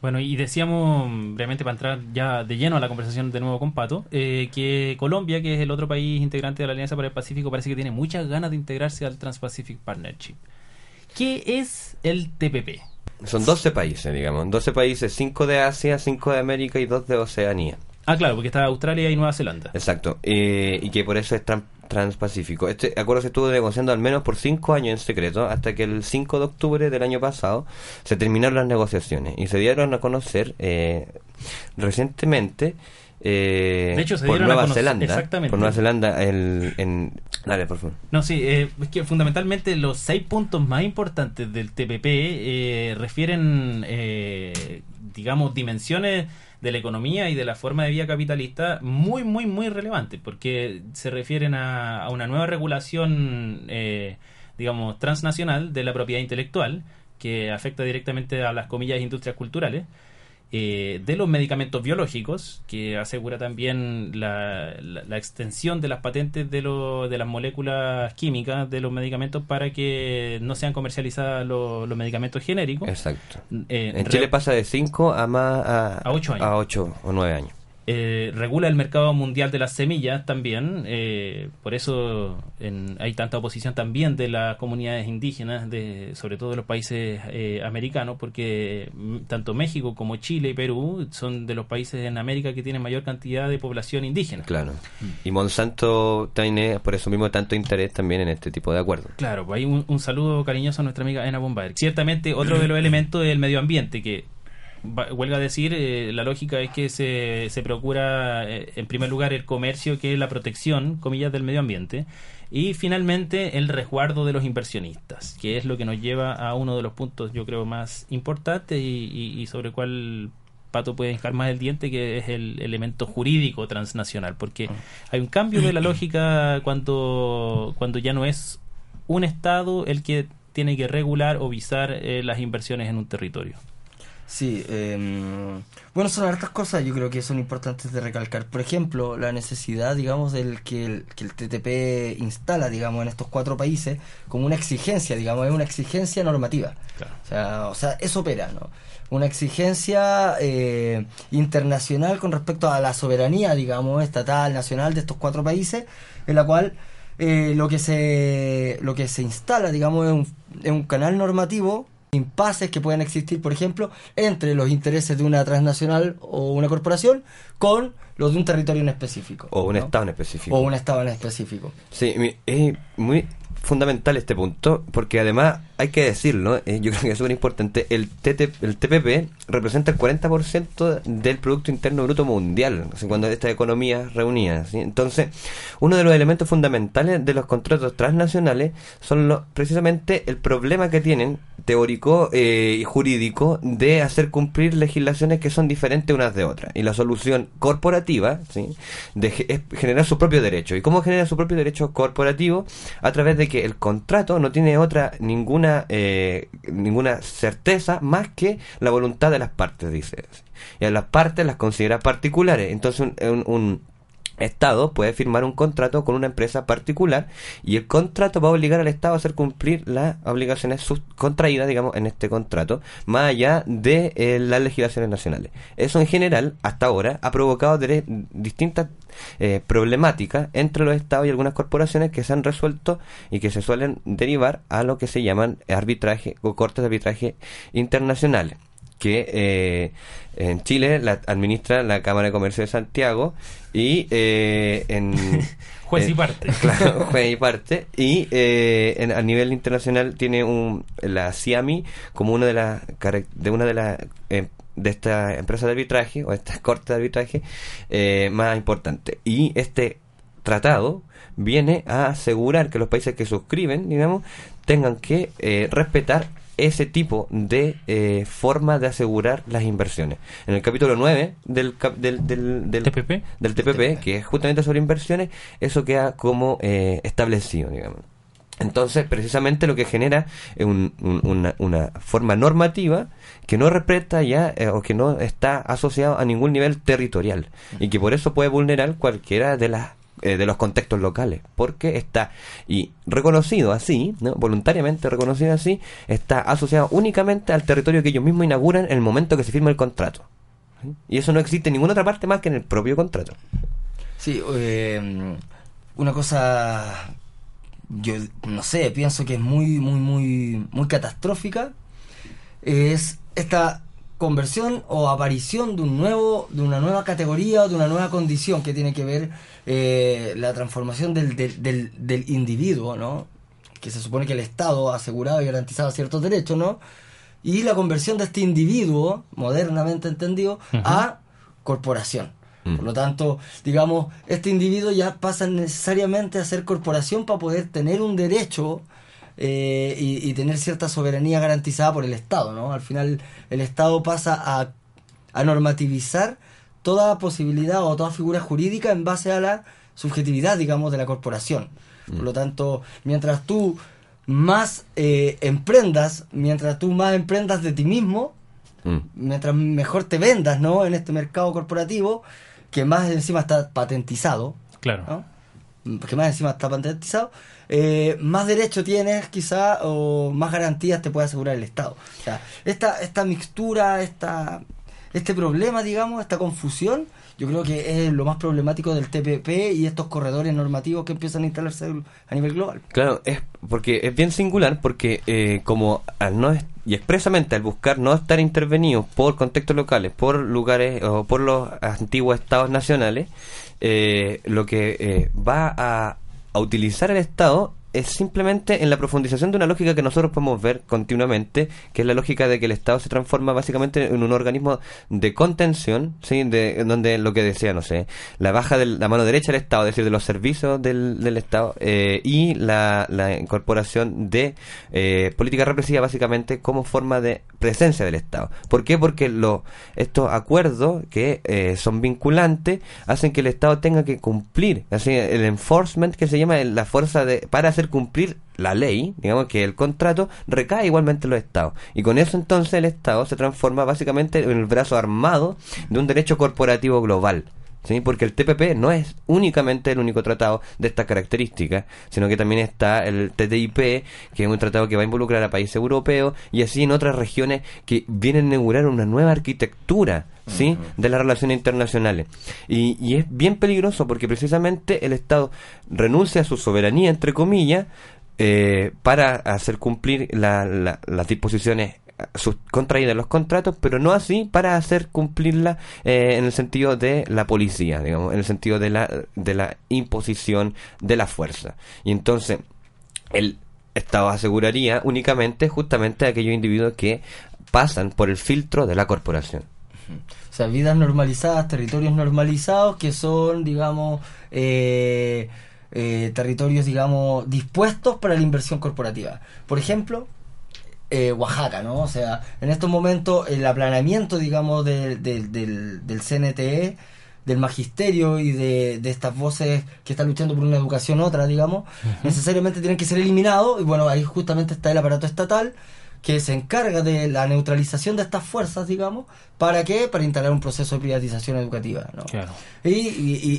Bueno, y decíamos, brevemente para entrar ya de lleno a la conversación de nuevo con Pato, eh, que Colombia, que es el otro país integrante de la Alianza para el Pacífico, parece que tiene muchas ganas de integrarse al Trans-Pacific Partnership. ¿Qué es el TPP? Son 12 países, digamos. 12 países, 5 de Asia, 5 de América y 2 de Oceanía. Ah, claro, porque está Australia y Nueva Zelanda. Exacto, eh, y que por eso es tran- transpacífico. Este acuerdo se estuvo negociando al menos por cinco años en secreto, hasta que el 5 de octubre del año pasado se terminaron las negociaciones y se dieron a conocer eh, recientemente eh, De hecho, se por a Nueva Zelanda. exactamente. Por Nueva Zelanda, el, en... Dale, por favor. No, sí, eh, es que fundamentalmente los seis puntos más importantes del TPP eh, refieren, eh, digamos, dimensiones de la economía y de la forma de vida capitalista muy, muy, muy relevantes, porque se refieren a, a una nueva regulación, eh, digamos, transnacional de la propiedad intelectual, que afecta directamente a las comillas industrias culturales. Eh, de los medicamentos biológicos, que asegura también la, la- la extensión de las patentes de, lo- de las moléculas químicas de los medicamentos para que no sean comercializados los, los medicamentos genéricos. Exacto. Eh, En Chile pasa de 5 a más a, A ocho años. a ocho o 9 años. Eh, regula el mercado mundial de las semillas también, eh, por eso en- hay tanta oposición también de las comunidades indígenas, de, sobre todo de los países eh, americanos, porque mm, tanto México como Chile y Perú son de los países en América que tienen mayor cantidad de población indígena. Claro. Y Monsanto tiene por eso mismo tanto interés también en este tipo de acuerdos. Claro, pues hay un, un saludo cariñoso a nuestra amiga Ena Bombaer. Ciertamente, otro de los elementos es el medio ambiente, que huelga a decir, eh, la lógica es que se, se procura, eh, en primer lugar, el comercio, que es la protección, comillas, del medio ambiente, y finalmente el resguardo de los inversionistas, que es lo que nos lleva a uno de los puntos, yo creo, más importantes y, y- y sobre el cual Pato puede hincar más el diente, que es el elemento jurídico transnacional, porque hay un cambio de la lógica cuando, cuando ya no es un Estado el que tiene que regular o visar eh, las inversiones en un territorio. Sí, eh, bueno, son hartas cosas yo creo que son importantes de recalcar. Por ejemplo, la necesidad, digamos, del que el, que el TTP instala, digamos, en estos cuatro países como una exigencia, digamos, es una exigencia normativa. O, sea, o sea, eso opera, ¿no? Una exigencia eh, internacional con respecto a la soberanía, digamos, estatal, nacional de estos cuatro países, en la cual eh, lo que se lo que se instala, digamos, es un, es un canal normativo impases que pueden existir, por ejemplo, entre los intereses de una transnacional o una corporación con los de un territorio en específico. O un ¿no? estado en específico. O un estado en específico. Sí, es muy fundamental este punto, porque además hay que decirlo, eh, yo creo que es súper importante, el, el TPP representa el 40% del Producto Interno Bruto Mundial, cuando estas economías reunidas. Entonces, uno de los elementos fundamentales de los contratos transnacionales son los, precisamente el problema que tienen teórico eh, y jurídico de hacer cumplir legislaciones que son diferentes unas de otras. Y la solución corporativa ¿sí? de es generar su propio derecho. ¿Y cómo genera su propio derecho corporativo? A través de que el contrato no tiene otra ninguna eh, ninguna certeza más que la voluntad de las partes, dice. Y a las partes las considera particulares. Entonces un- un- un Estado puede firmar un contrato con una empresa particular y el contrato va a obligar al Estado a hacer cumplir las obligaciones contraídas, digamos, en este contrato, más allá de eh, las legislaciones nacionales. Eso en general, hasta ahora, ha provocado distintas eh, problemáticas entre los Estados y algunas corporaciones que se han resuelto y que se suelen derivar a lo que se llaman arbitraje o cortes de arbitraje internacionales que eh, en Chile la administra la Cámara de Comercio de Santiago y eh, en Juez y eh, parte. claro, juez y parte y eh, en- a nivel internacional tiene un la CIAMI como una de las de una de las eh, de estas empresas de arbitraje o estas cortes de arbitraje eh, más importantes y este tratado viene a asegurar que los países que suscriben, digamos, tengan que eh, respetar ese tipo de eh, forma de asegurar las inversiones. En el capítulo 9 del, cap- del, del, del TPP, del TPP, que es justamente sobre inversiones, eso queda como eh, establecido, digamos. Entonces, precisamente lo que genera es un- un- una, una forma normativa que no respeta ya eh, o que no está asociado a ningún nivel territorial y que por eso puede vulnerar cualquiera de las eh, de los contextos locales, porque está y reconocido así, voluntariamente reconocido así, está asociado únicamente al territorio que ellos mismos inauguran en el momento que se firma el contrato. Y eso no existe en ninguna otra parte más que en el propio contrato. Sí, eh, una cosa, yo no sé, pienso que es muy, muy, muy, muy catastrófica, es esta conversión o aparición de un nuevo, de una nueva categoría o de una nueva condición que tiene que ver eh, la transformación del, del, del, del individuo, ¿no? Que se supone que el Estado ha asegurado y garantizado ciertos derechos, ¿no? Y la conversión de este individuo, modernamente entendido, a corporación. Por lo tanto, digamos, este individuo ya pasa necesariamente a ser corporación para poder tener un derecho eh, y, y tener cierta soberanía garantizada por el Estado, ¿no? Al final, el Estado pasa a, a normativizar toda posibilidad o toda figura jurídica en base a la subjetividad, digamos, de la corporación. Por lo tanto, mientras tú más eh, emprendas, mientras tú más emprendas de ti mismo, Mm. Mientras mejor te vendas, ¿no? En este mercado corporativo, que más encima está patentizado, Claro. ¿no? Que más encima está patentizado, eh, más derecho tienes quizá o más garantías te puede asegurar el Estado. O sea, esta, esta mixtura, esta, este problema, digamos, esta confusión, yo creo que es lo más problemático del TPP y estos corredores normativos que empiezan a instalarse a nivel global. Claro, es porque es bien singular porque eh, como al no y expresamente al buscar no estar intervenidos por contextos locales, por lugares o por los antiguos estados nacionales, eh, lo que eh, va a, a utilizar el Estado es simplemente en la profundización de una lógica que nosotros podemos ver continuamente, que es la lógica de que el Estado se transforma básicamente en un organismo de contención, ¿sí? de, donde lo que decía, no sé, la baja de la mano derecha del Estado, es decir, de los servicios del, del Estado, eh, y la, la incorporación de eh, política represiva básicamente como forma de presencia del Estado. ¿Por qué? Porque estos acuerdos que eh, son vinculantes hacen que el Estado tenga que cumplir, así el enforcement que se llama la fuerza de para cumplir la ley, digamos que el contrato recae igualmente en los estados. Y con eso entonces el Estado se transforma básicamente en el brazo armado de un derecho corporativo global. ¿Sí? Porque el TPP no es únicamente el único tratado de estas características, sino que también está el TTIP, que es un tratado que va a involucrar a países europeos y así en otras regiones que vienen a inaugurar una nueva arquitectura ¿sí? de las relaciones internacionales. Y, y es bien peligroso porque precisamente el Estado renuncia a su soberanía, entre comillas, eh, para hacer cumplir la- la- las disposiciones sus- contraídas los contratos, pero no así para hacer cumplirla eh, en el sentido de la policía, digamos, en el sentido de la, de la imposición de la fuerza. Y entonces, el Estado aseguraría únicamente justamente a aquellos individuos que pasan por el filtro de la corporación. O sea, vidas normalizadas, territorios normalizados que son, digamos, eh, eh, territorios, digamos, dispuestos para la inversión corporativa. Por ejemplo, eh, Oaxaca, ¿no? O sea, en estos momentos el aplanamiento, digamos, del, del, del, del CNTE, del magisterio y de, de estas voces que están luchando por una educación otra, digamos, necesariamente tienen que ser eliminados y bueno, ahí justamente está el aparato estatal que se encarga de la neutralización de estas fuerzas, digamos, ¿para qué? Para instalar un proceso de privatización educativa, ¿no? Claro. Y,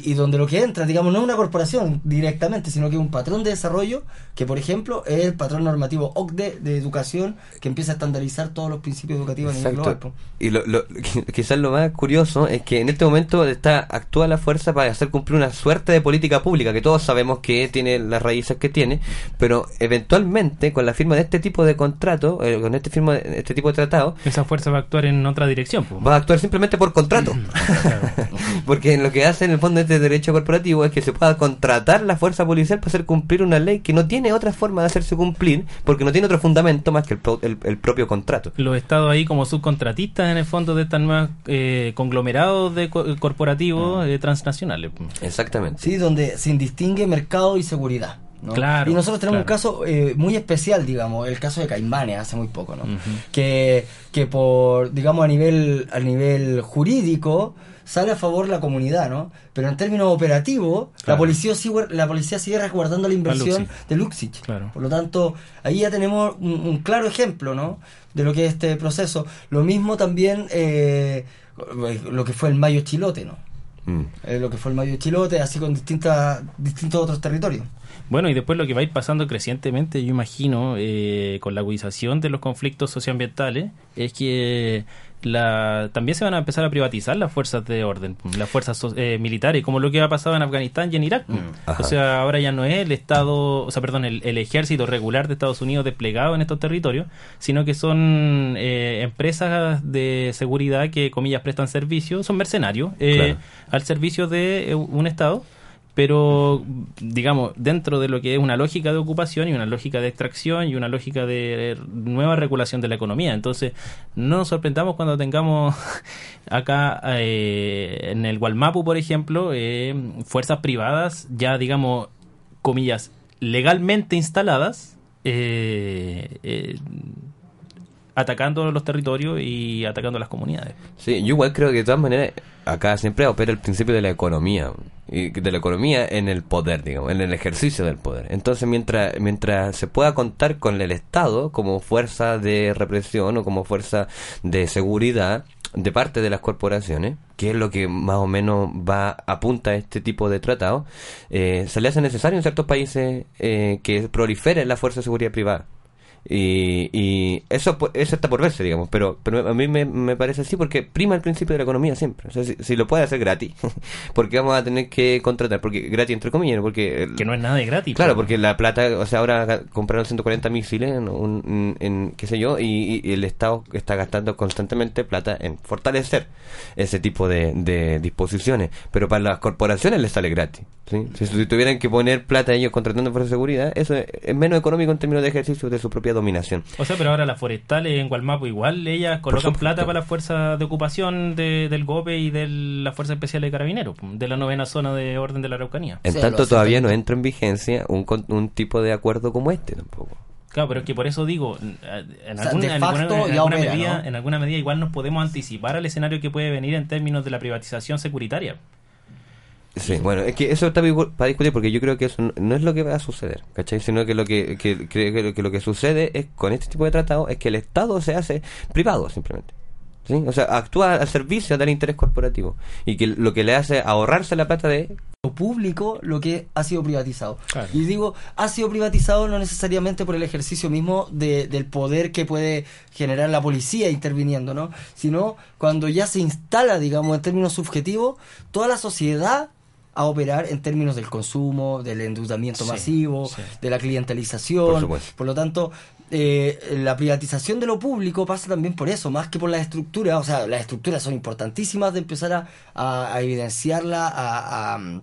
y- donde lo que entra, digamos, no es una corporación directamente, sino que es un patrón de desarrollo que, por ejemplo, es el patrón normativo OCDE de educación que empieza a estandarizar todos los principios educativos a nivel global. Exacto. Y lo, lo- quizás lo más curioso es que en este momento está actúa la fuerza para hacer cumplir una suerte de política pública que todos sabemos que tiene las raíces que tiene, pero eventualmente con la firma de este tipo de contrato, con este firma este tipo de tratado, Esa fuerza va a actuar en otra dirección. va a actuar simplemente por contrato. Porque lo que hace en el fondo este derecho corporativo es que se pueda contratar la fuerza policial para hacer cumplir una ley que no tiene otra forma de hacerse cumplir, porque no tiene otro fundamento más que el, pro- el- el propio contrato. Los estados ahí como subcontratistas en el fondo de estas nuevas eh, conglomerados de co- corporativos eh, transnacionales. Exactamente. Sí, donde se indistingue mercado y seguridad. ¿No? Claro, y nosotros tenemos claro. un caso eh, muy especial, digamos, el caso de Caimanes hace muy poco, ¿no? que, que por, digamos, a nivel, a nivel jurídico sale a favor la comunidad, ¿no? Pero en términos operativos, la policía sigue, la policía sigue resguardando la inversión Luxich. de Luxich. Por lo tanto, ahí ya tenemos un, un claro ejemplo, ¿no? De lo que es este proceso. Lo mismo también eh, lo que fue el Mayo Chilote, ¿no? Eh, lo que fue el Mayo Chilote, así con distintas, distintos otros territorios. Bueno, y después lo que va a ir pasando crecientemente, yo imagino, eh, con la agudización de los conflictos socioambientales, es que la, también se van a empezar a privatizar las fuerzas de orden, las fuerzas so- eh, militares, como lo que ha pasado en Afganistán y en Irak. Ajá. O sea, ahora ya no es el Estado, o sea, perdón, el, el ejército regular de Estados Unidos desplegado en estos territorios, sino que son eh, empresas de seguridad que, comillas, prestan servicio, son mercenarios eh, Claro. al servicio de eh, un Estado pero digamos dentro de lo que es una lógica de ocupación y una lógica de extracción y una lógica de nueva regulación de la economía. Entonces no nos sorprendamos cuando tengamos acá eh, en el Gualmapu por ejemplo eh, fuerzas privadas ya digamos comillas legalmente instaladas eh, eh, atacando los territorios y atacando las comunidades. Sí, yo igual creo que de todas maneras acá siempre opera el principio de la economía y de la economía en el poder, digamos, en el ejercicio del poder. Entonces, mientras mientras se pueda contar con el Estado como fuerza de represión o como fuerza de seguridad de parte de las corporaciones, que es lo que más o menos va apunta a este tipo de tratado, eh, se le hace necesario en ciertos países eh, que prolifere la fuerza de seguridad privada. Y, y eso, eso está por verse, digamos, pero, pero a mí me, me parece así porque prima el principio de la economía siempre. O sea, si, si lo puede hacer gratis, porque vamos a tener que contratar, porque gratis entre comillas, ¿no? porque... el- Que no es nada de gratis. Claro, po. porque la plata, o sea, ahora compraron 140 misiles en, un- en- en qué sé yo, y, y el Estado está gastando constantemente plata en fortalecer ese tipo de, de disposiciones. Pero para las corporaciones les sale gratis. ¿sí? Si, si tuvieran que poner plata ellos contratando fuerza de seguridad, eso es, es menos económico en términos de ejercicio de su propia dominación. O sea, pero ahora las forestales en Gualmapo igual, ellas colocan plata para las fuerzas de ocupación de- del GOPE y de la Fuerza Especial de Carabineros, de la novena zona de orden de la Araucanía. En tanto, todavía no entra en vigencia un, con- un tipo de acuerdo como este tampoco. Claro, pero es que por eso digo, en O sea, alguna, en en medida, ¿no? en alguna medida igual nos podemos anticipar al escenario que puede venir en términos de la privatización securitaria. Sí, bueno, es que eso está para discutir porque yo creo que eso no- es lo que va a suceder, ¿cachai? Sino que lo que, que, que- que lo- que sucede es con este tipo de tratados es que el Estado se hace privado simplemente. ¿sí? O sea, actúa al servicio del interés corporativo y que lo que le hace ahorrarse la plata de lo público lo que ha sido privatizado. Y digo, ha sido privatizado no necesariamente por el ejercicio mismo de- del poder que puede generar la policía interviniendo, ¿no? Sino cuando ya se instala, digamos, en términos subjetivos, toda la sociedad a operar en términos del consumo, del endeudamiento Sí, masivo, sí. de la clientelización. Por lo tanto, eh, la privatización de lo público pasa también por eso, más que por las estructuras. O sea, las estructuras son importantísimas de empezar a, a- a evidenciarla, a, a-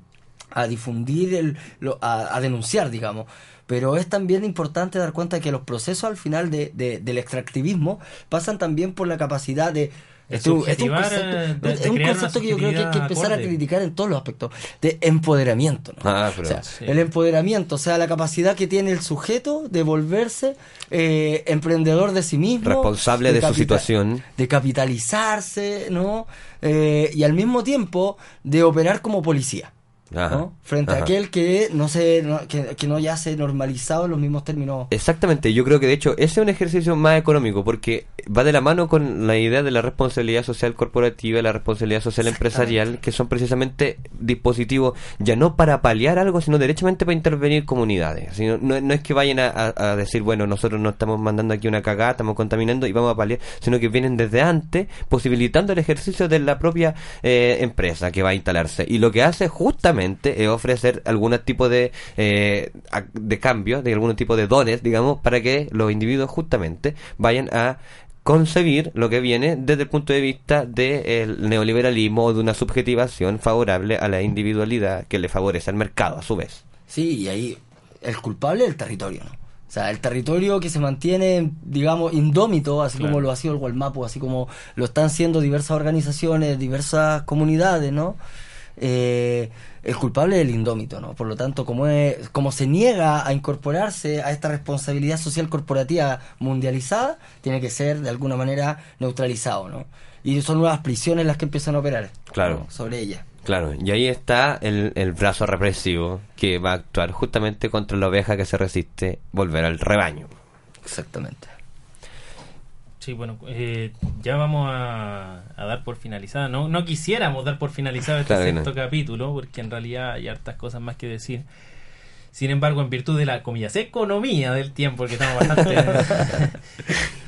a difundir, el, lo- a, a denunciar, digamos. Pero es también importante dar cuenta que los procesos al final de, de- del extractivismo pasan también por la capacidad de... Es un concepto, de- es de un crear una concepto que yo creo que hay que empezar a criticar en todos los aspectos, de empoderamiento. ¿no? Ah, pero- O sea, Sí. el empoderamiento, o sea, la capacidad que tiene el sujeto de volverse eh, emprendedor de sí mismo. responsable de, su situación. De capitalizarse, ¿no? Eh, y al mismo tiempo de operar como policía. Ajá, ¿no? Frente ajá. a aquel que no se no- que, que no ya se normalizado en los mismos términos Exactamente, yo creo que de hecho ese es un ejercicio más económico porque va de la mano con la idea de la responsabilidad social corporativa, la responsabilidad social empresarial, que son precisamente dispositivos ya no para paliar algo, sino derechamente para intervenir comunidades. Sino, no, no es que vayan a, a- a decir, bueno, nosotros no estamos mandando aquí una cagada, estamos contaminando y vamos a paliar, sino que vienen desde antes posibilitando el ejercicio de la propia eh, empresa que va a instalarse. Y lo que hace justamente es ofrecer algún tipo de, eh, ac- de cambio, de algún tipo de dones, digamos, para que los individuos justamente vayan a concebir lo que viene desde el punto de vista del neoliberalismo o de una subjetivación favorable a la individualidad que le favorece al mercado a su vez. Sí, y ahí el culpable es el territorio, ¿no? O sea, el territorio que se mantiene, digamos, indómito, así Claro. como lo ha sido el Gualmapu, así como lo están siendo diversas organizaciones, diversas comunidades, ¿no? Eh, el culpable es el indómito, ¿no? Por lo tanto, como, es, como se niega a incorporarse a esta responsabilidad social corporativa mundializada, tiene que ser de alguna manera neutralizado, ¿no? Y son nuevas prisiones las que empiezan a operar Claro. ¿no? sobre ella. Claro, y ahí está el, el brazo represivo que va a actuar justamente contra la oveja que se resiste volver al rebaño. Exactamente. Sí, bueno, eh, ya vamos a, a dar por finalizada. No, no quisiéramos dar por finalizado este Claro sexto no. capítulo, porque en realidad hay hartas cosas más que decir. Sin embargo, en virtud de la, comillas, economía del tiempo, porque estamos bastante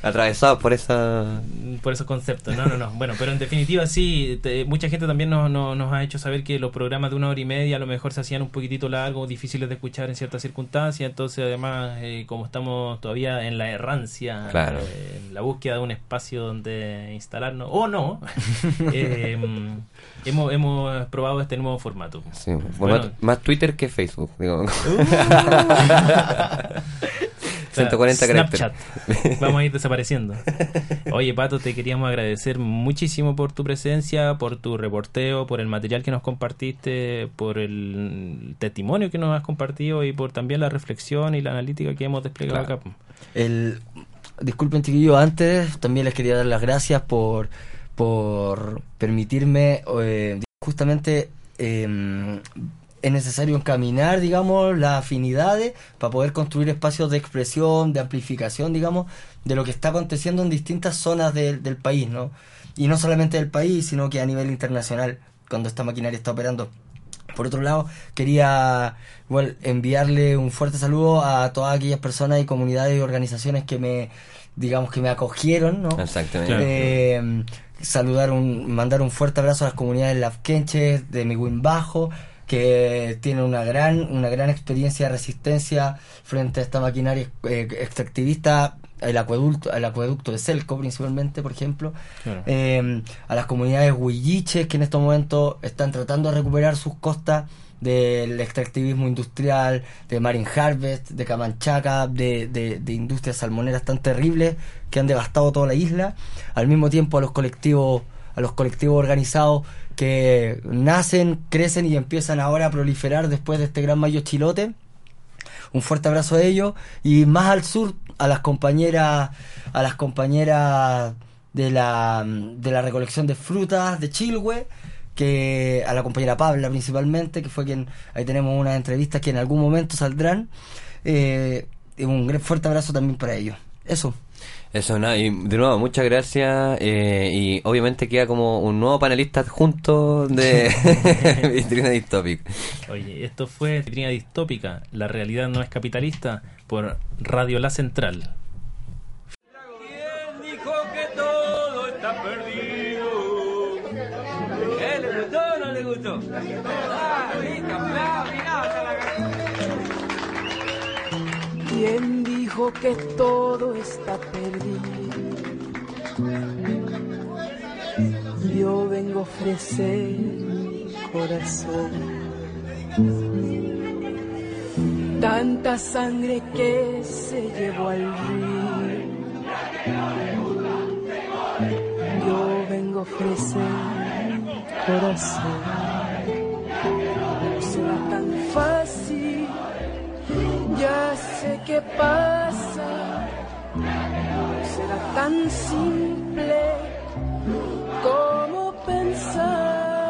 Atravesados por esa... por esos conceptos. No, no, no. Bueno, pero en definitiva sí, te- mucha gente también nos, nos, nos ha hecho saber que los programas de una hora y media a lo mejor se hacían un poquitito largos, difíciles de escuchar en ciertas circunstancias. Entonces, además, eh, como estamos todavía en la errancia, Claro. eh, en la búsqueda de un espacio donde instalarnos, o no, eh, hemos, hemos probado este nuevo formato. Sí, Bueno, formato- más Twitter que Facebook. Digo. O sea, 140 Snapchat. caracteres. Vamos a ir desapareciendo. Oye, Pato, te queríamos agradecer muchísimo por tu presencia, por tu reporteo, por el material que nos compartiste, por el testimonio que nos has compartido y por también la reflexión y la analítica que hemos desplegado Claro. acá. El, disculpen chiquillos, antes también les quería dar las gracias por, por permitirme eh, justamente eh, es necesario encaminar, digamos, las afinidades para poder construir espacios de expresión, de amplificación, digamos, de lo que está aconteciendo en distintas zonas del- del país, ¿no? Y no solamente del país, sino que a nivel internacional, cuando esta maquinaria está operando. Por otro lado, quería igual enviarle un fuerte saludo a todas aquellas personas y comunidades y organizaciones que me, digamos, que me acogieron, ¿no? Exactamente. Eh, saludar un, mandar un fuerte abrazo a las comunidades lafkenches de Miwin Bajo, que tienen una gran, una gran experiencia de resistencia frente a esta maquinaria eh, extractivista, el acueducto, el acueducto de Selco principalmente, por ejemplo. Claro. Eh, a las comunidades huilliches que en estos momentos están tratando de recuperar sus costas del extractivismo industrial, de Marine Harvest, de Camanchaca, de, de, de industrias salmoneras tan terribles que han devastado toda la isla. Al mismo tiempo a los colectivos, a los colectivos organizados que nacen, crecen y empiezan ahora a proliferar después de este gran mayo chilote. Un fuerte abrazo a ellos. Y más al sur a las compañeras a las compañeras de la de la recolección de frutas de Chilhue que a la compañera Pabla principalmente que fue quien ahí tenemos unas entrevistas que en algún momento saldrán. Eh, un fuerte abrazo también para ellos. Eso Eso, nada, y de nuevo, muchas gracias. eh, y obviamente queda como un nuevo panelista adjunto de Vitrina Distópica. Oye, esto fue Vitrina Distópica, la realidad no es capitalista, por Radio La Central. dijo que todo está perdido. ¿Eh? ¿Le gustó o no le gustó? Ah, ¿Quién que todo está perdido? Yo vengo a ofrecer mi corazón. Tanta sangre que se llevó al río. Yo vengo a ofrecer mi corazón. No será tan fácil ya sé qué pasa, será tan simple como pensaba.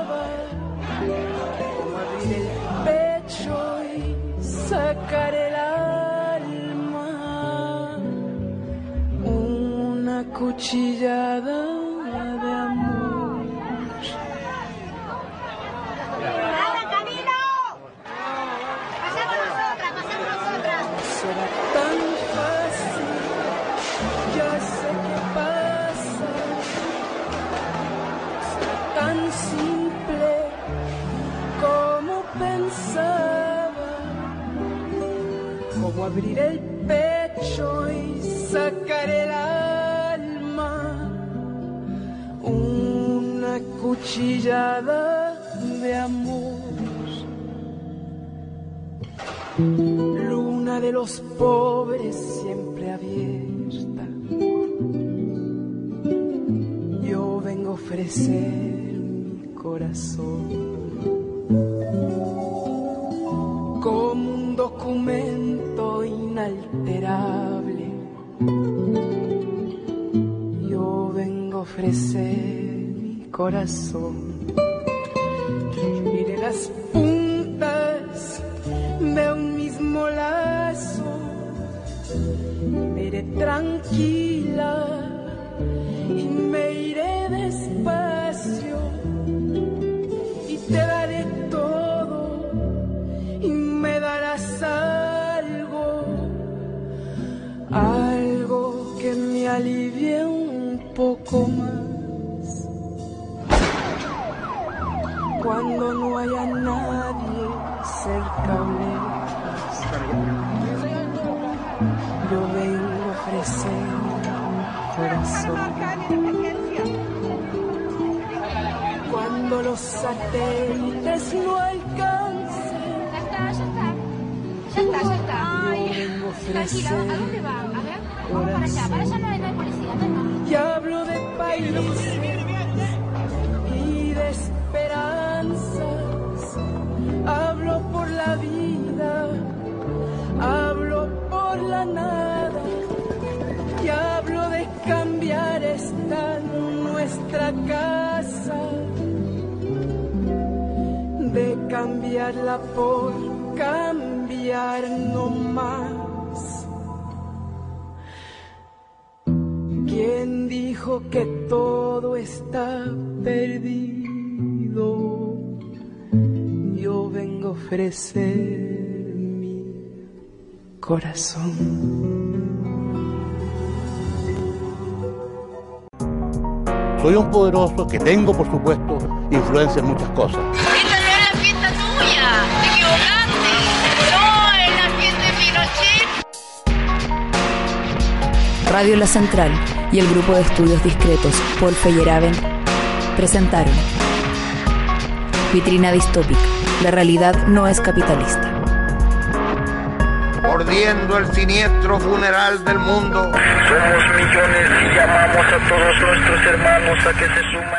Cuando no haya nadie cerca o lejos, yo vengo a ofrecer mi corazón. Cuando los satélites no alcancen, Ya está, ya está. Ya está, ya está. yo vengo a Tranquilo, ¿a dónde va? A ver, vamos para allá. Para allá no hay no hay policía, no. y hablo de países cambiarla por cambiar no más. ¿Quién dijo que todo está perdido? Yo vengo a ofrecer mi corazón. Soy un poderoso que tengo, por supuesto, influencia en muchas cosas. Radio La Central y el grupo de estudios discretos Paul Feyerabend presentaron Vitrina distópica. La realidad no es capitalista. mordiendo el siniestro funeral del mundo. Somos millones y llamamos a todos nuestros hermanos a que se suman.